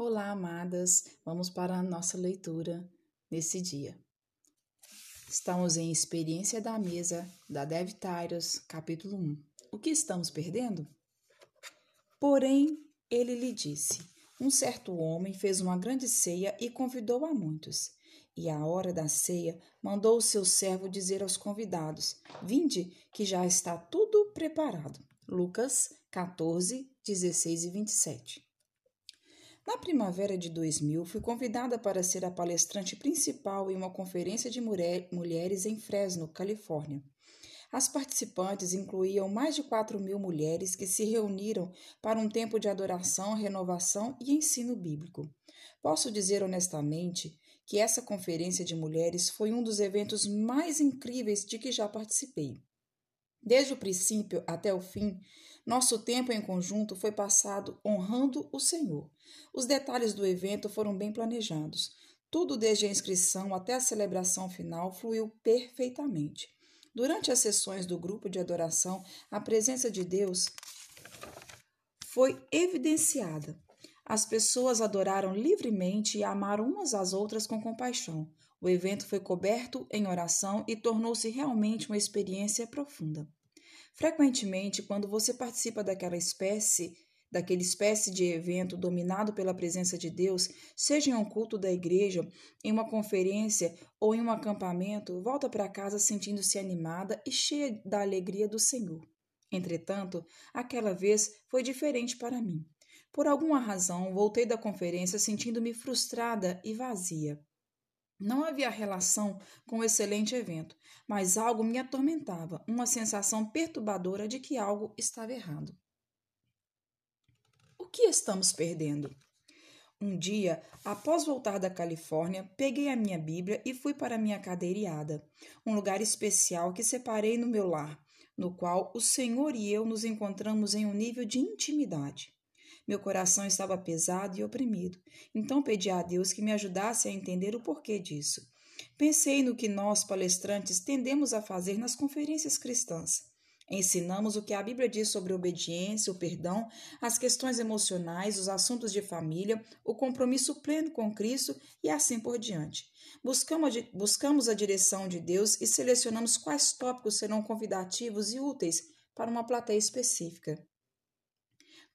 Olá, amadas. Vamos para a nossa leitura nesse dia. Estamos em Experiência da Mesa da Dev Tyros, capítulo 1. O que estamos perdendo? Porém, ele lhe disse: Um certo homem fez uma grande ceia e convidou a muitos. E à hora da ceia, mandou o seu servo dizer aos convidados: Vinde, que já está tudo preparado. Lucas 14, 16 e 27. Na primavera de 2000, fui convidada para ser a palestrante principal em uma conferência de mulheres em Fresno, Califórnia. As participantes incluíam mais de 4 mil mulheres que se reuniram para um tempo de adoração, renovação e ensino bíblico. Posso dizer honestamente que essa conferência de mulheres foi um dos eventos mais incríveis de que já participei. Desde o princípio até o fim, nosso tempo em conjunto foi passado honrando o Senhor. Os detalhes do evento foram bem planejados. Tudo, desde a inscrição até a celebração final, fluiu perfeitamente. Durante as sessões do grupo de adoração, a presença de Deus foi evidenciada. As pessoas adoraram livremente e amaram umas às outras com compaixão. O evento foi coberto em oração e tornou-se realmente uma experiência profunda. Frequentemente, quando você participa daquela espécie, daquele espécie de evento dominado pela presença de Deus, seja em um culto da igreja, em uma conferência ou em um acampamento, volta para casa sentindo-se animada e cheia da alegria do Senhor. Entretanto, aquela vez foi diferente para mim. Por alguma razão, voltei da conferência sentindo-me frustrada e vazia. Não havia relação com o excelente evento, mas algo me atormentava, uma sensação perturbadora de que algo estava errado. O que estamos perdendo? Um dia, após voltar da Califórnia, peguei a minha Bíblia e fui para minha cadeiriada, um lugar especial que separei no meu lar, no qual o Senhor e eu nos encontramos em um nível de intimidade. Meu coração estava pesado e oprimido, então pedi a Deus que me ajudasse a entender o porquê disso. Pensei no que nós, palestrantes, tendemos a fazer nas conferências cristãs. Ensinamos o que a Bíblia diz sobre obediência, o perdão, as questões emocionais, os assuntos de família, o compromisso pleno com Cristo e assim por diante. Buscamos a direção de Deus e selecionamos quais tópicos serão convidativos e úteis para uma plateia específica.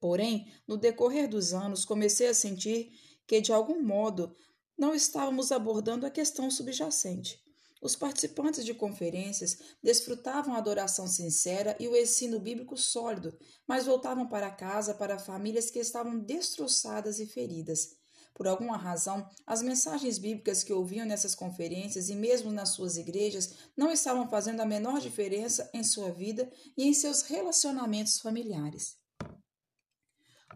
Porém, no decorrer dos anos, comecei a sentir que, de algum modo, não estávamos abordando a questão subjacente. Os participantes de conferências desfrutavam a adoração sincera e o ensino bíblico sólido, mas voltavam para casa para famílias que estavam destroçadas e feridas. Por alguma razão, as mensagens bíblicas que ouviam nessas conferências e mesmo nas suas igrejas não estavam fazendo a menor diferença em sua vida e em seus relacionamentos familiares.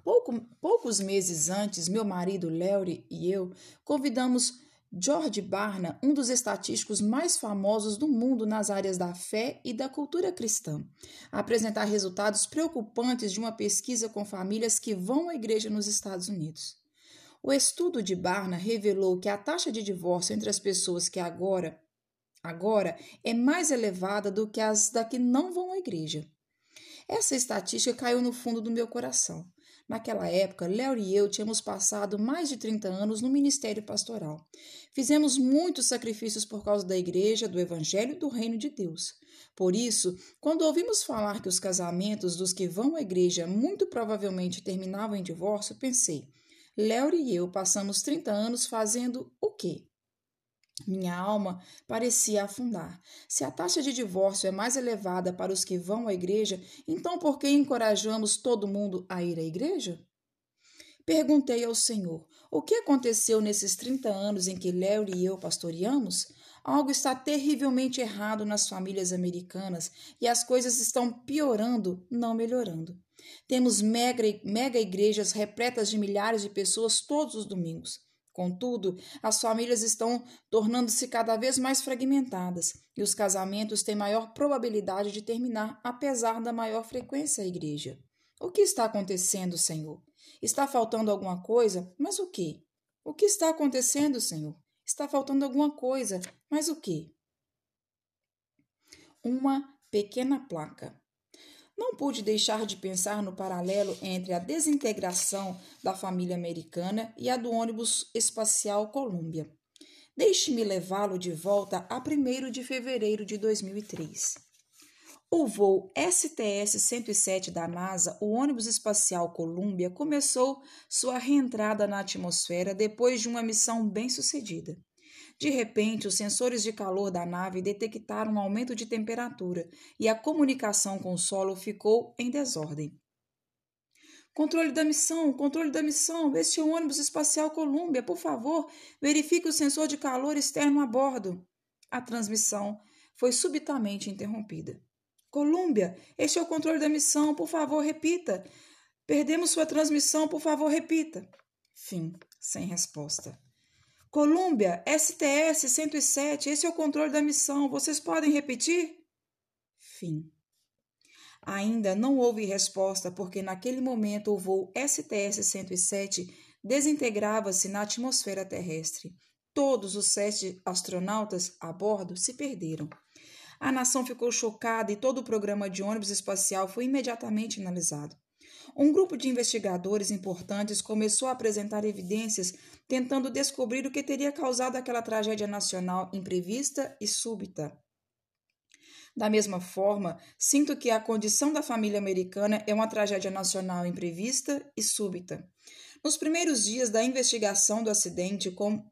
Pouco, poucos meses antes, meu marido Leury e eu convidamos George Barna, um dos estatísticos mais famosos do mundo nas áreas da fé e da cultura cristã, a apresentar resultados preocupantes de uma pesquisa com famílias que vão à igreja nos Estados Unidos. O estudo de Barna revelou que a taxa de divórcio entre as pessoas que agora agora é mais elevada do que as da que não vão à igreja. Essa estatística caiu no fundo do meu coração. Naquela época, Léo e eu tínhamos passado mais de 30 anos no ministério pastoral. Fizemos muitos sacrifícios por causa da igreja, do evangelho e do reino de Deus. Por isso, quando ouvimos falar que os casamentos dos que vão à igreja muito provavelmente terminavam em divórcio, pensei: Léo e eu passamos 30 anos fazendo o quê? Minha alma parecia afundar. Se a taxa de divórcio é mais elevada para os que vão à igreja, então por que encorajamos todo mundo a ir à igreja? Perguntei ao Senhor: o que aconteceu nesses 30 anos em que Léo e eu pastoreamos? Algo está terrivelmente errado nas famílias americanas e as coisas estão piorando, não melhorando. Temos mega, mega igrejas repletas de milhares de pessoas todos os domingos. Contudo, as famílias estão tornando-se cada vez mais fragmentadas e os casamentos têm maior probabilidade de terminar, apesar da maior frequência à igreja. O que está acontecendo, Senhor? Está faltando alguma coisa? Mas o que? O que está acontecendo, Senhor? Está faltando alguma coisa, mas o que? Uma pequena placa. Não pude deixar de pensar no paralelo entre a desintegração da família americana e a do ônibus espacial Columbia. Deixe-me levá-lo de volta a 1 de fevereiro de 2003. O voo STS-107 da NASA, o ônibus espacial Columbia, começou sua reentrada na atmosfera depois de uma missão bem-sucedida. De repente, os sensores de calor da nave detectaram um aumento de temperatura e a comunicação com o solo ficou em desordem. Controle da missão, controle da missão, este é o ônibus espacial Columbia, por favor, verifique o sensor de calor externo a bordo. A transmissão foi subitamente interrompida. Columbia, este é o controle da missão, por favor, repita. Perdemos sua transmissão, por favor, repita. Fim, sem resposta. Colômbia, STS 107, esse é o controle da missão. Vocês podem repetir? Fim. Ainda não houve resposta porque naquele momento o voo STS 107 desintegrava-se na atmosfera terrestre. Todos os sete astronautas a bordo se perderam. A nação ficou chocada e todo o programa de ônibus espacial foi imediatamente analisado. Um grupo de investigadores importantes começou a apresentar evidências tentando descobrir o que teria causado aquela tragédia nacional imprevista e súbita. Da mesma forma, sinto que a condição da família americana é uma tragédia nacional imprevista e súbita. Nos primeiros dias da investigação do acidente, com,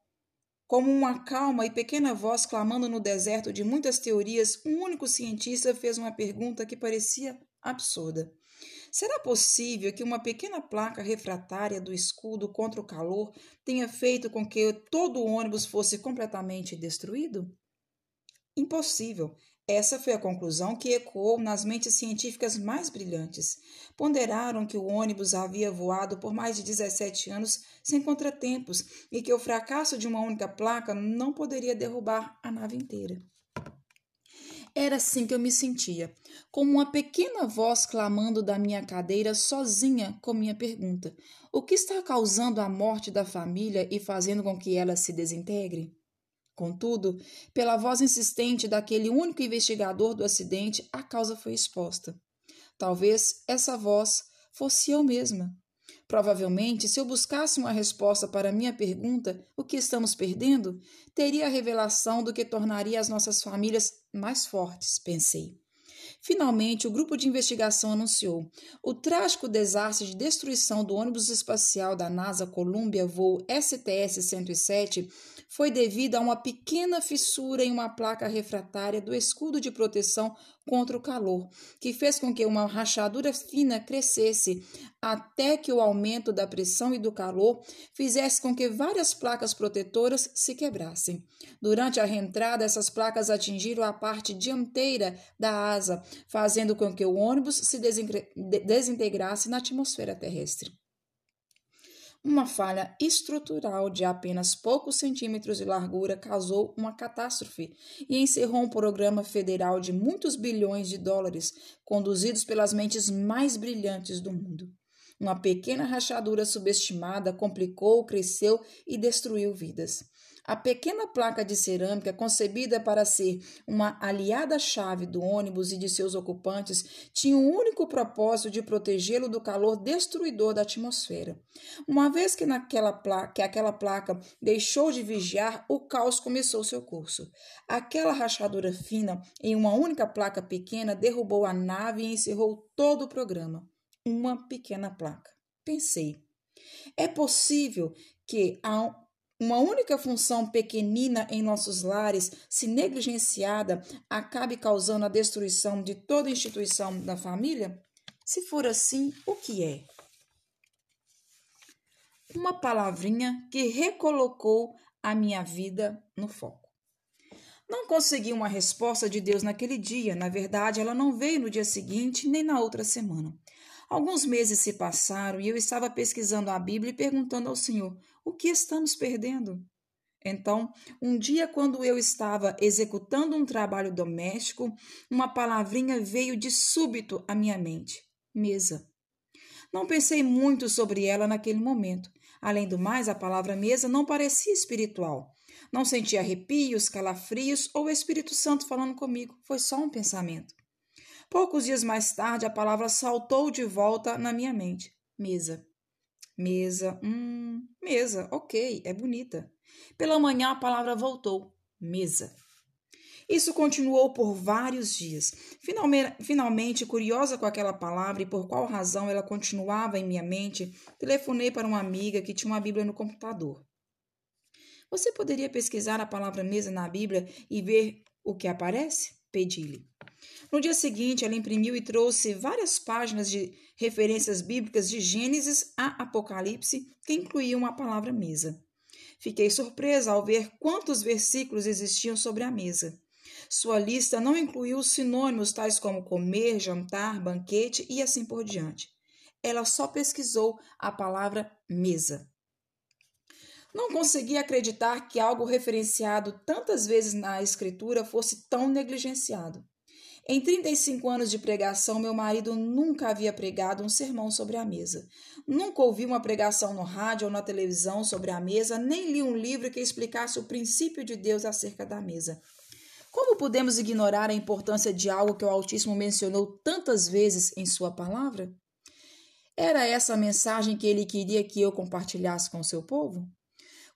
como uma calma e pequena voz clamando no deserto de muitas teorias, um único cientista fez uma pergunta que parecia absurda. Será possível que uma pequena placa refratária do escudo contra o calor tenha feito com que todo o ônibus fosse completamente destruído? Impossível. Essa foi a conclusão que ecoou nas mentes científicas mais brilhantes. Ponderaram que o ônibus havia voado por mais de 17 anos sem contratempos e que o fracasso de uma única placa não poderia derrubar a nave inteira. Era assim que eu me sentia, como uma pequena voz clamando da minha cadeira sozinha com minha pergunta: O que está causando a morte da família e fazendo com que ela se desintegre? Contudo, pela voz insistente daquele único investigador do acidente, a causa foi exposta. Talvez essa voz fosse eu mesma. Provavelmente, se eu buscasse uma resposta para minha pergunta, o que estamos perdendo, teria a revelação do que tornaria as nossas famílias mais fortes, pensei. Finalmente, o grupo de investigação anunciou: o trágico desastre de destruição do ônibus espacial da NASA Columbia voo STS-107 foi devido a uma pequena fissura em uma placa refratária do escudo de proteção contra o calor, que fez com que uma rachadura fina crescesse até que o aumento da pressão e do calor fizesse com que várias placas protetoras se quebrassem. Durante a reentrada, essas placas atingiram a parte dianteira da asa, fazendo com que o ônibus se desintegrasse na atmosfera terrestre. Uma falha estrutural de apenas poucos centímetros de largura causou uma catástrofe e encerrou um programa federal de muitos bilhões de dólares, conduzidos pelas mentes mais brilhantes do mundo. Uma pequena rachadura subestimada complicou, cresceu e destruiu vidas. A pequena placa de cerâmica, concebida para ser uma aliada-chave do ônibus e de seus ocupantes, tinha o um único propósito de protegê-lo do calor destruidor da atmosfera. Uma vez que, naquela placa, que aquela placa deixou de vigiar, o caos começou seu curso. Aquela rachadura fina em uma única placa pequena derrubou a nave e encerrou todo o programa. Uma pequena placa. Pensei. É possível que, uma única função pequenina em nossos lares, se negligenciada, acabe causando a destruição de toda a instituição da família? Se for assim, o que é? Uma palavrinha que recolocou a minha vida no foco. Não consegui uma resposta de Deus naquele dia, na verdade, ela não veio no dia seguinte nem na outra semana. Alguns meses se passaram e eu estava pesquisando a Bíblia e perguntando ao Senhor: o que estamos perdendo? Então, um dia, quando eu estava executando um trabalho doméstico, uma palavrinha veio de súbito à minha mente: mesa. Não pensei muito sobre ela naquele momento. Além do mais, a palavra mesa não parecia espiritual. Não senti arrepios, calafrios ou o Espírito Santo falando comigo. Foi só um pensamento. Poucos dias mais tarde, a palavra saltou de volta na minha mente: mesa. Mesa, hum, mesa, ok, é bonita. Pela manhã a palavra voltou: mesa. Isso continuou por vários dias. Finalmente, finalmente, curiosa com aquela palavra e por qual razão ela continuava em minha mente, telefonei para uma amiga que tinha uma Bíblia no computador. Você poderia pesquisar a palavra mesa na Bíblia e ver o que aparece? Pedi-lhe. No dia seguinte, ela imprimiu e trouxe várias páginas de referências bíblicas de Gênesis a Apocalipse que incluíam a palavra mesa. Fiquei surpresa ao ver quantos versículos existiam sobre a mesa. Sua lista não incluiu sinônimos tais como comer, jantar, banquete e assim por diante. Ela só pesquisou a palavra mesa. Não conseguia acreditar que algo referenciado tantas vezes na Escritura fosse tão negligenciado. Em 35 anos de pregação, meu marido nunca havia pregado um sermão sobre a mesa. Nunca ouvi uma pregação no rádio ou na televisão sobre a mesa, nem li um livro que explicasse o princípio de Deus acerca da mesa. Como podemos ignorar a importância de algo que o Altíssimo mencionou tantas vezes em Sua palavra? Era essa a mensagem que ele queria que eu compartilhasse com o seu povo?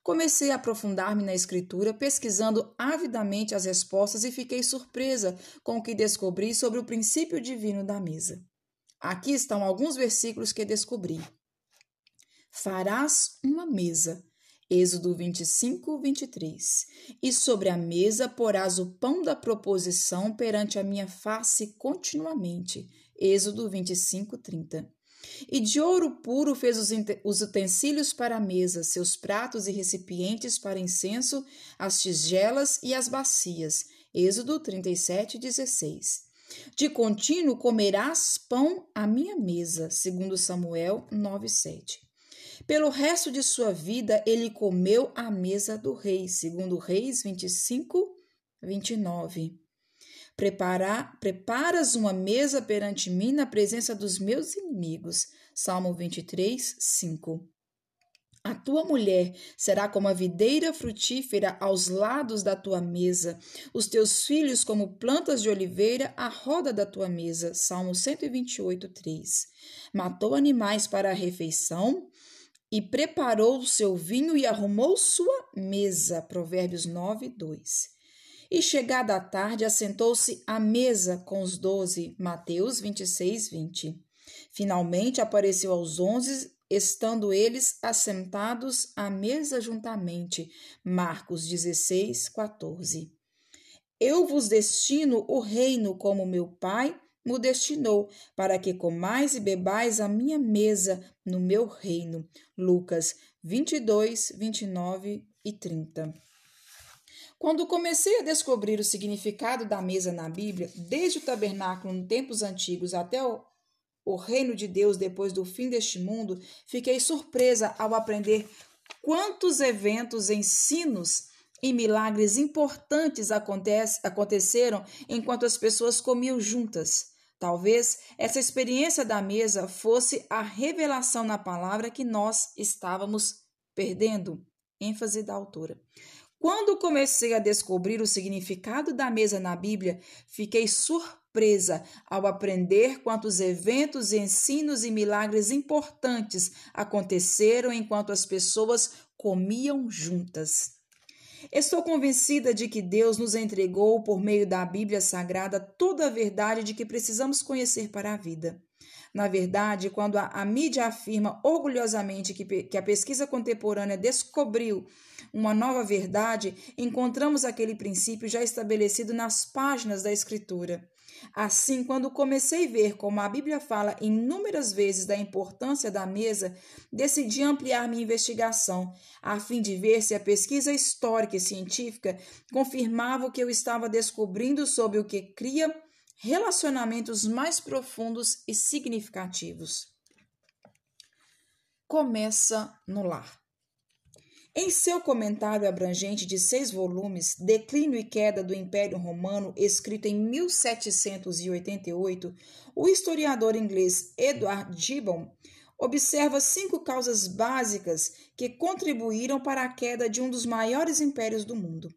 Comecei a aprofundar-me na escritura, pesquisando avidamente as respostas e fiquei surpresa com o que descobri sobre o princípio divino da mesa. Aqui estão alguns versículos que descobri. Farás uma mesa Êxodo 25, 23. E sobre a mesa porás o pão da proposição perante a minha face continuamente. Êxodo 25, 30. E de ouro puro fez os utensílios para a mesa, seus pratos e recipientes para incenso, as tigelas e as bacias. Êxodo 37, 16. De contínuo comerás pão à minha mesa, segundo Samuel 9, 7. Pelo resto de sua vida, ele comeu à mesa do rei, segundo Reis 25, 29. Preparar, preparas uma mesa perante mim na presença dos meus inimigos. Salmo 23, 5. A tua mulher será como a videira frutífera aos lados da tua mesa, os teus filhos como plantas de oliveira à roda da tua mesa. Salmo 128, 3. Matou animais para a refeição, e preparou o seu vinho e arrumou sua mesa. Provérbios 9, 2. E chegada a tarde, assentou-se à mesa com os doze. Mateus 26, 20. Finalmente apareceu aos onze, estando eles assentados à mesa juntamente. Marcos 16, 14. Eu vos destino o reino como meu Pai mo destinou, para que comais e bebais a minha mesa no meu reino. Lucas 22, 29 e 30. Quando comecei a descobrir o significado da mesa na Bíblia, desde o tabernáculo em tempos antigos até o, o reino de Deus depois do fim deste mundo, fiquei surpresa ao aprender quantos eventos, ensinos e milagres importantes aconteceram enquanto as pessoas comiam juntas. Talvez essa experiência da mesa fosse a revelação na palavra que nós estávamos perdendo. ênfase da autora. Quando comecei a descobrir o significado da mesa na Bíblia, fiquei surpresa ao aprender quantos eventos, ensinos e milagres importantes aconteceram enquanto as pessoas comiam juntas. Estou convencida de que Deus nos entregou, por meio da Bíblia Sagrada, toda a verdade de que precisamos conhecer para a vida. Na verdade, quando a, a mídia afirma orgulhosamente que, que a pesquisa contemporânea descobriu uma nova verdade, encontramos aquele princípio já estabelecido nas páginas da Escritura. Assim, quando comecei a ver como a Bíblia fala inúmeras vezes da importância da mesa, decidi ampliar minha investigação, a fim de ver se a pesquisa histórica e científica confirmava o que eu estava descobrindo sobre o que cria relacionamentos mais profundos e significativos. Começa no lar. Em seu comentário abrangente de seis volumes, Declínio e Queda do Império Romano, escrito em 1788, o historiador inglês Edward Gibbon observa cinco causas básicas que contribuíram para a queda de um dos maiores impérios do mundo.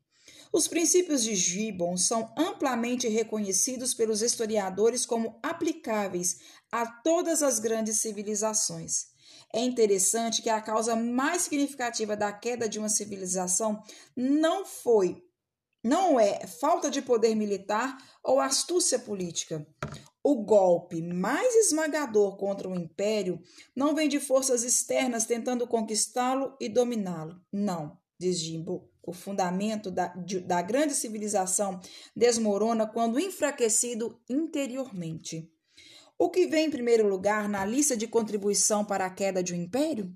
Os princípios de Gibbon são amplamente reconhecidos pelos historiadores como aplicáveis a todas as grandes civilizações. É interessante que a causa mais significativa da queda de uma civilização não foi, não é falta de poder militar ou astúcia política. O golpe mais esmagador contra o império não vem de forças externas tentando conquistá-lo e dominá-lo. Não, diz Jimbo. O fundamento da, de, da grande civilização desmorona quando enfraquecido interiormente. O que vem em primeiro lugar na lista de contribuição para a queda de um império?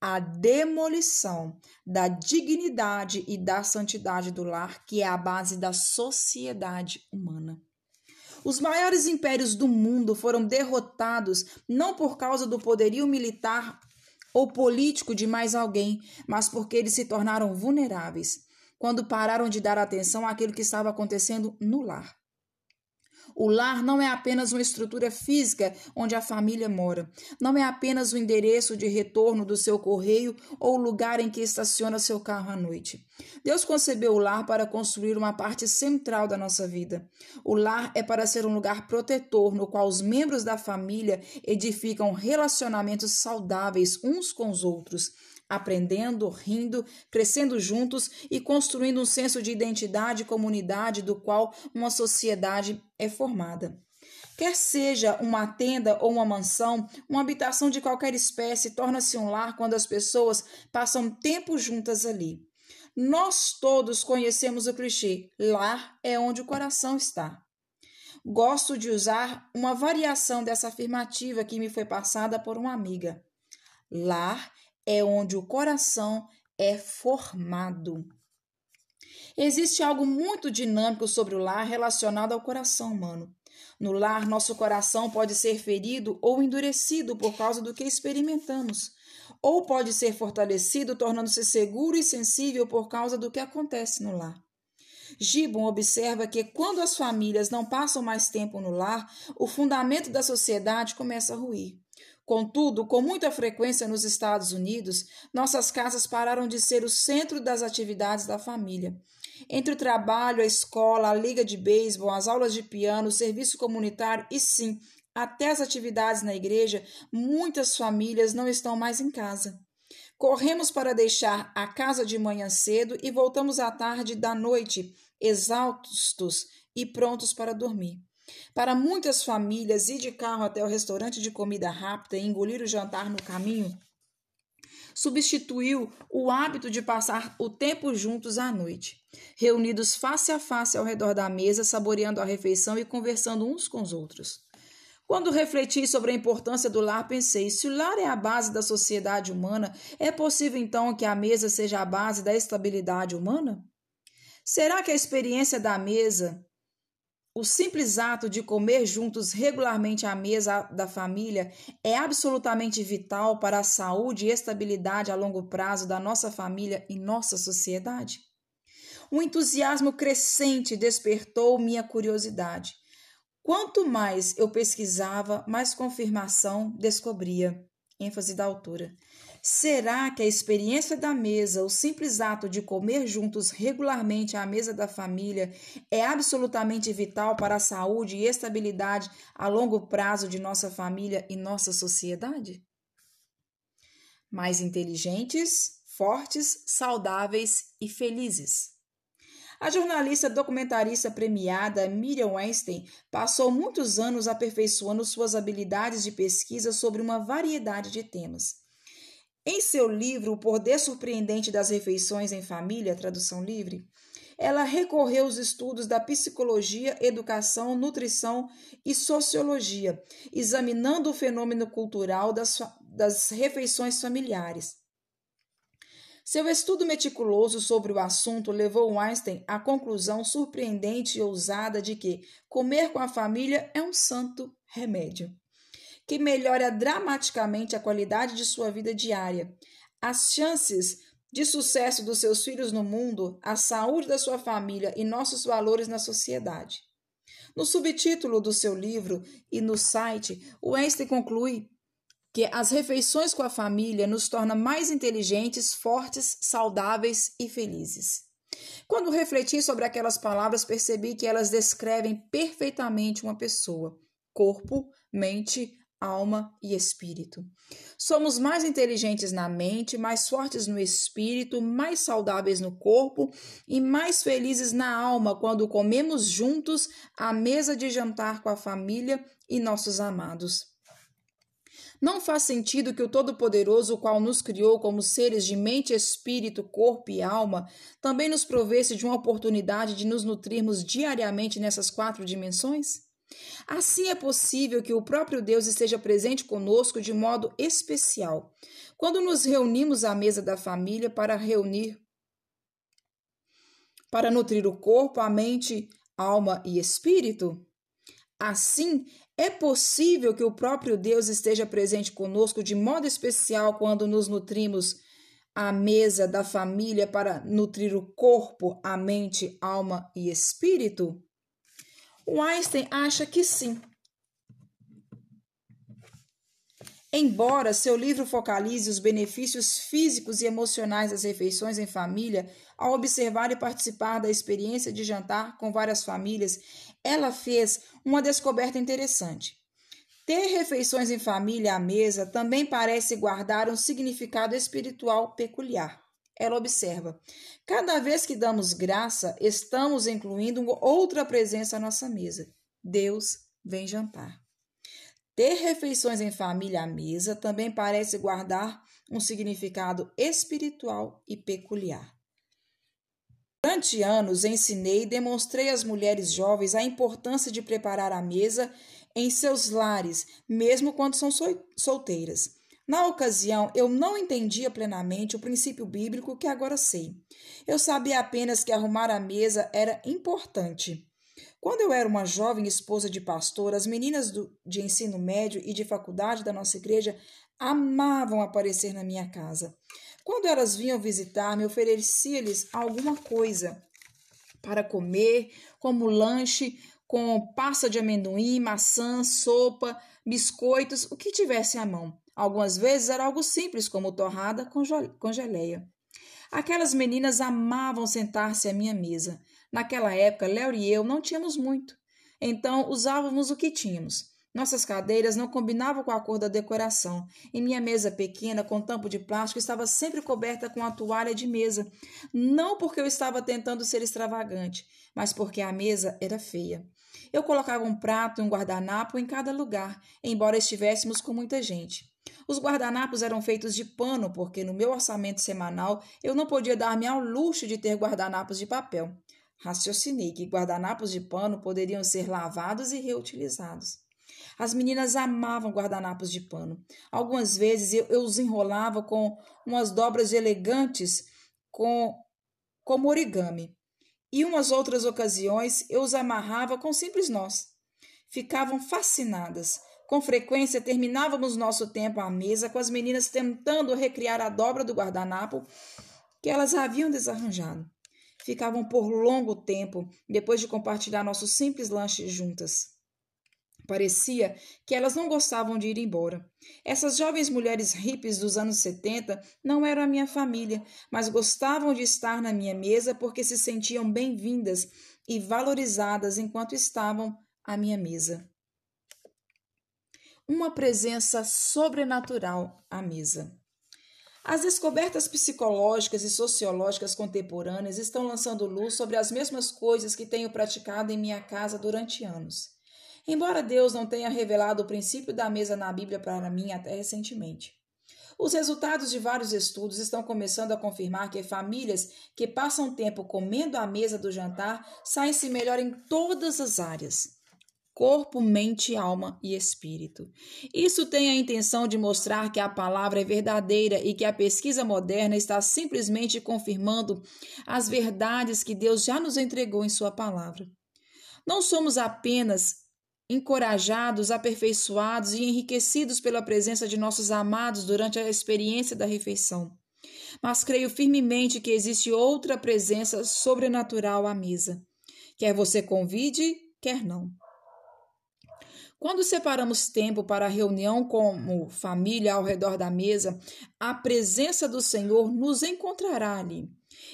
A demolição da dignidade e da santidade do lar, que é a base da sociedade humana. Os maiores impérios do mundo foram derrotados não por causa do poderio militar ou político de mais alguém, mas porque eles se tornaram vulneráveis quando pararam de dar atenção àquilo que estava acontecendo no lar. O lar não é apenas uma estrutura física onde a família mora, não é apenas o endereço de retorno do seu correio ou o lugar em que estaciona seu carro à noite. Deus concebeu o lar para construir uma parte central da nossa vida. O lar é para ser um lugar protetor no qual os membros da família edificam relacionamentos saudáveis uns com os outros aprendendo, rindo, crescendo juntos e construindo um senso de identidade e comunidade do qual uma sociedade é formada. Quer seja uma tenda ou uma mansão, uma habitação de qualquer espécie torna-se um lar quando as pessoas passam tempo juntas ali. Nós todos conhecemos o clichê: lar é onde o coração está. Gosto de usar uma variação dessa afirmativa que me foi passada por uma amiga. Lar é onde o coração é formado. Existe algo muito dinâmico sobre o lar relacionado ao coração humano. No lar, nosso coração pode ser ferido ou endurecido por causa do que experimentamos, ou pode ser fortalecido, tornando-se seguro e sensível por causa do que acontece no lar. Gibbon observa que quando as famílias não passam mais tempo no lar, o fundamento da sociedade começa a ruir. Contudo, com muita frequência nos Estados Unidos, nossas casas pararam de ser o centro das atividades da família. Entre o trabalho, a escola, a liga de beisebol, as aulas de piano, o serviço comunitário e sim, até as atividades na igreja, muitas famílias não estão mais em casa. Corremos para deixar a casa de manhã cedo e voltamos à tarde da noite, exaustos e prontos para dormir. Para muitas famílias, ir de carro até o restaurante de comida rápida e engolir o jantar no caminho substituiu o hábito de passar o tempo juntos à noite, reunidos face a face ao redor da mesa, saboreando a refeição e conversando uns com os outros. Quando refleti sobre a importância do lar, pensei: se o lar é a base da sociedade humana, é possível então que a mesa seja a base da estabilidade humana? Será que a experiência da mesa o simples ato de comer juntos regularmente à mesa da família é absolutamente vital para a saúde e estabilidade a longo prazo da nossa família e nossa sociedade. Um entusiasmo crescente despertou minha curiosidade. Quanto mais eu pesquisava, mais confirmação descobria. ênfase da autora. Será que a experiência da mesa, o simples ato de comer juntos regularmente à mesa da família, é absolutamente vital para a saúde e estabilidade a longo prazo de nossa família e nossa sociedade? Mais inteligentes, fortes, saudáveis e felizes. A jornalista documentarista premiada Miriam Weinstein passou muitos anos aperfeiçoando suas habilidades de pesquisa sobre uma variedade de temas. Em seu livro O Poder Surpreendente das Refeições em Família, tradução livre, ela recorreu aos estudos da psicologia, educação, nutrição e sociologia, examinando o fenômeno cultural das, das refeições familiares. Seu estudo meticuloso sobre o assunto levou Einstein à conclusão surpreendente e ousada de que comer com a família é um santo remédio que melhora dramaticamente a qualidade de sua vida diária, as chances de sucesso dos seus filhos no mundo, a saúde da sua família e nossos valores na sociedade. No subtítulo do seu livro e no site, o Einstein conclui que as refeições com a família nos tornam mais inteligentes, fortes, saudáveis e felizes. Quando refleti sobre aquelas palavras, percebi que elas descrevem perfeitamente uma pessoa: corpo, mente, alma e espírito. Somos mais inteligentes na mente, mais fortes no espírito, mais saudáveis no corpo e mais felizes na alma quando comemos juntos à mesa de jantar com a família e nossos amados. Não faz sentido que o Todo-Poderoso, o qual nos criou como seres de mente, espírito, corpo e alma, também nos provesse de uma oportunidade de nos nutrirmos diariamente nessas quatro dimensões? Assim é possível que o próprio Deus esteja presente conosco de modo especial. Quando nos reunimos à mesa da família para reunir para nutrir o corpo, a mente, alma e espírito, assim é possível que o próprio Deus esteja presente conosco de modo especial quando nos nutrimos à mesa da família para nutrir o corpo, a mente, alma e espírito? O Einstein acha que sim. Embora seu livro focalize os benefícios físicos e emocionais das refeições em família, ao observar e participar da experiência de jantar com várias famílias, ela fez uma descoberta interessante. Ter refeições em família à mesa também parece guardar um significado espiritual peculiar. Ela observa: cada vez que damos graça, estamos incluindo outra presença à nossa mesa. Deus vem jantar. Ter refeições em família à mesa também parece guardar um significado espiritual e peculiar. Durante anos ensinei e demonstrei às mulheres jovens a importância de preparar a mesa em seus lares, mesmo quando são solteiras. Na ocasião, eu não entendia plenamente o princípio bíblico que agora sei. Eu sabia apenas que arrumar a mesa era importante. Quando eu era uma jovem esposa de pastor, as meninas do, de ensino médio e de faculdade da nossa igreja amavam aparecer na minha casa. Quando elas vinham visitar-me, oferecia-lhes alguma coisa para comer, como lanche, com pasta de amendoim, maçã, sopa, biscoitos, o que tivesse à mão. Algumas vezes era algo simples, como torrada com geleia. Aquelas meninas amavam sentar-se à minha mesa. Naquela época, Léo e eu não tínhamos muito, então usávamos o que tínhamos. Nossas cadeiras não combinavam com a cor da decoração, e minha mesa pequena, com tampo de plástico, estava sempre coberta com a toalha de mesa. Não porque eu estava tentando ser extravagante, mas porque a mesa era feia. Eu colocava um prato e um guardanapo em cada lugar, embora estivéssemos com muita gente. Os guardanapos eram feitos de pano, porque no meu orçamento semanal eu não podia dar-me ao luxo de ter guardanapos de papel. Raciocinei que guardanapos de pano poderiam ser lavados e reutilizados. As meninas amavam guardanapos de pano. Algumas vezes eu, eu os enrolava com umas dobras elegantes com, como origami. E umas outras ocasiões eu os amarrava com simples nós. Ficavam fascinadas. Com frequência terminávamos nosso tempo à mesa com as meninas tentando recriar a dobra do guardanapo que elas haviam desarranjado. Ficavam por longo tempo depois de compartilhar nosso simples lanche juntas. Parecia que elas não gostavam de ir embora. Essas jovens mulheres hippies dos anos 70 não eram a minha família, mas gostavam de estar na minha mesa porque se sentiam bem-vindas e valorizadas enquanto estavam à minha mesa uma presença sobrenatural à mesa. As descobertas psicológicas e sociológicas contemporâneas estão lançando luz sobre as mesmas coisas que tenho praticado em minha casa durante anos. Embora Deus não tenha revelado o princípio da mesa na Bíblia para mim até recentemente. Os resultados de vários estudos estão começando a confirmar que famílias que passam tempo comendo à mesa do jantar saem-se melhor em todas as áreas corpo, mente, alma e espírito. Isso tem a intenção de mostrar que a palavra é verdadeira e que a pesquisa moderna está simplesmente confirmando as verdades que Deus já nos entregou em Sua palavra. Não somos apenas encorajados, aperfeiçoados e enriquecidos pela presença de nossos amados durante a experiência da refeição. Mas creio firmemente que existe outra presença sobrenatural à mesa. Quer você convide, quer não. Quando separamos tempo para a reunião como família ao redor da mesa, a presença do Senhor nos encontrará ali.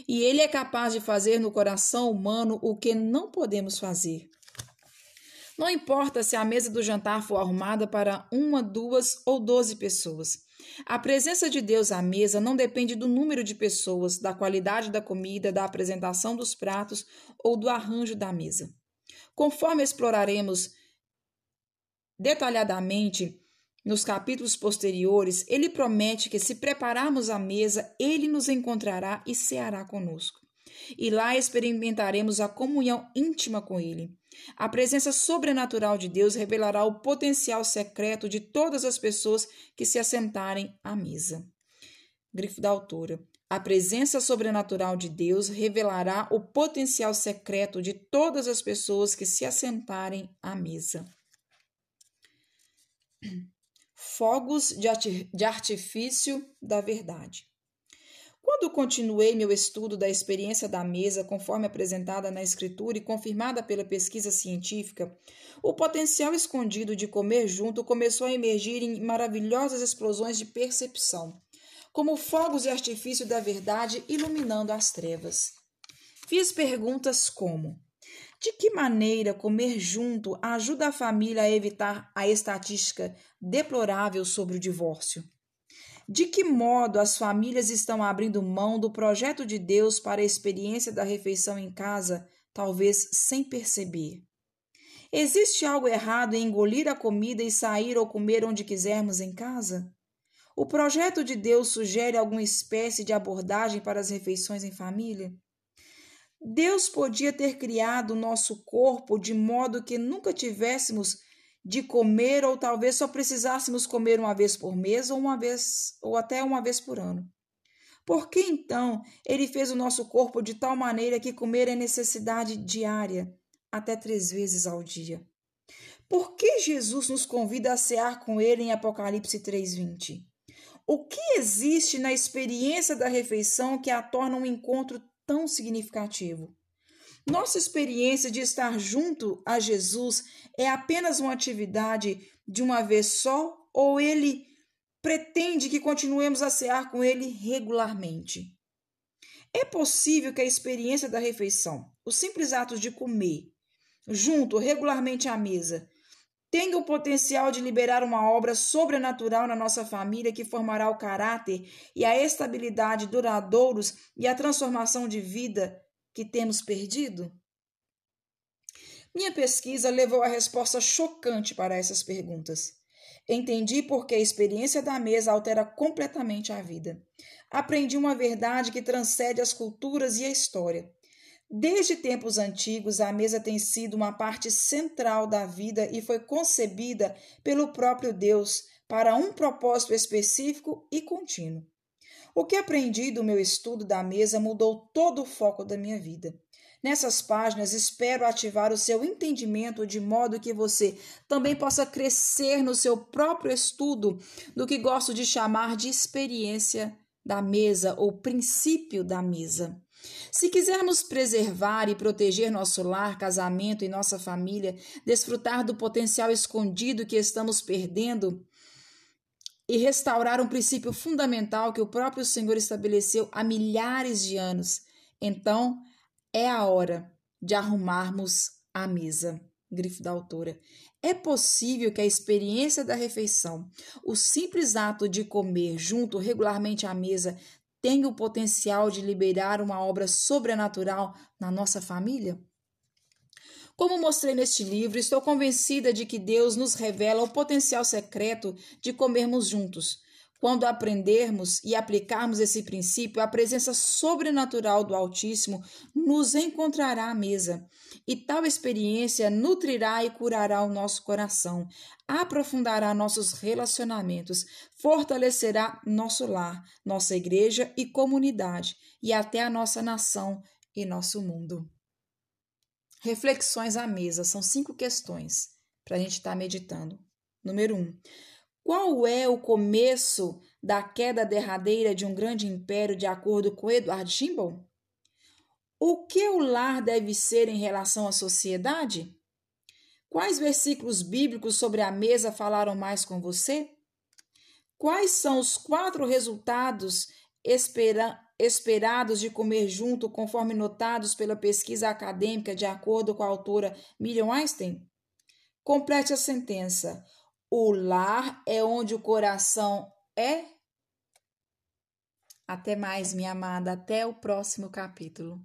E ele é capaz de fazer no coração humano o que não podemos fazer. Não importa se a mesa do jantar for arrumada para uma, duas ou doze pessoas. A presença de Deus à mesa não depende do número de pessoas, da qualidade da comida, da apresentação dos pratos ou do arranjo da mesa. Conforme exploraremos detalhadamente nos capítulos posteriores, ele promete que, se prepararmos a mesa, ele nos encontrará e ceará conosco. E lá experimentaremos a comunhão íntima com ele. A presença sobrenatural de Deus revelará o potencial secreto de todas as pessoas que se assentarem à mesa. Grifo da autora. A presença sobrenatural de Deus revelará o potencial secreto de todas as pessoas que se assentarem à mesa. Fogos de artifício da verdade. Quando continuei meu estudo da experiência da mesa, conforme apresentada na Escritura e confirmada pela pesquisa científica, o potencial escondido de comer junto começou a emergir em maravilhosas explosões de percepção, como fogos de artifício da verdade iluminando as trevas. Fiz perguntas como: de que maneira comer junto ajuda a família a evitar a estatística deplorável sobre o divórcio? De que modo as famílias estão abrindo mão do projeto de Deus para a experiência da refeição em casa, talvez sem perceber? Existe algo errado em engolir a comida e sair ou comer onde quisermos em casa? O projeto de Deus sugere alguma espécie de abordagem para as refeições em família? Deus podia ter criado o nosso corpo de modo que nunca tivéssemos de comer, ou talvez só precisássemos comer uma vez por mês ou uma vez ou até uma vez por ano. Por que então ele fez o nosso corpo de tal maneira que comer é necessidade diária, até três vezes ao dia? Por que Jesus nos convida a cear com ele em Apocalipse 3:20? O que existe na experiência da refeição que a torna um encontro tão significativo? Nossa experiência de estar junto a Jesus é apenas uma atividade de uma vez só ou ele pretende que continuemos a cear com ele regularmente? É possível que a experiência da refeição, os simples atos de comer, junto regularmente à mesa, tenha o potencial de liberar uma obra sobrenatural na nossa família que formará o caráter e a estabilidade duradouros e a transformação de vida que temos perdido? Minha pesquisa levou a resposta chocante para essas perguntas. Entendi porque a experiência da mesa altera completamente a vida. Aprendi uma verdade que transcende as culturas e a história. Desde tempos antigos, a mesa tem sido uma parte central da vida e foi concebida pelo próprio Deus para um propósito específico e contínuo. O que aprendi do meu estudo da mesa mudou todo o foco da minha vida. Nessas páginas, espero ativar o seu entendimento de modo que você também possa crescer no seu próprio estudo do que gosto de chamar de experiência da mesa ou princípio da mesa. Se quisermos preservar e proteger nosso lar, casamento e nossa família, desfrutar do potencial escondido que estamos perdendo, e restaurar um princípio fundamental que o próprio Senhor estabeleceu há milhares de anos. Então, é a hora de arrumarmos a mesa. Grifo da autora. É possível que a experiência da refeição, o simples ato de comer junto regularmente à mesa, tenha o potencial de liberar uma obra sobrenatural na nossa família? Como mostrei neste livro, estou convencida de que Deus nos revela o potencial secreto de comermos juntos. Quando aprendermos e aplicarmos esse princípio, a presença sobrenatural do Altíssimo nos encontrará à mesa. E tal experiência nutrirá e curará o nosso coração, aprofundará nossos relacionamentos, fortalecerá nosso lar, nossa igreja e comunidade, e até a nossa nação e nosso mundo. Reflexões à mesa são cinco questões para a gente estar tá meditando. Número um: qual é o começo da queda derradeira de um grande império, de acordo com Edward Gimbel? O que o lar deve ser em relação à sociedade? Quais versículos bíblicos sobre a mesa falaram mais com você? Quais são os quatro resultados espera esperados de comer junto, conforme notados pela pesquisa acadêmica, de acordo com a autora Miriam Einstein? Complete a sentença. O lar é onde o coração é. Até mais, minha amada. Até o próximo capítulo.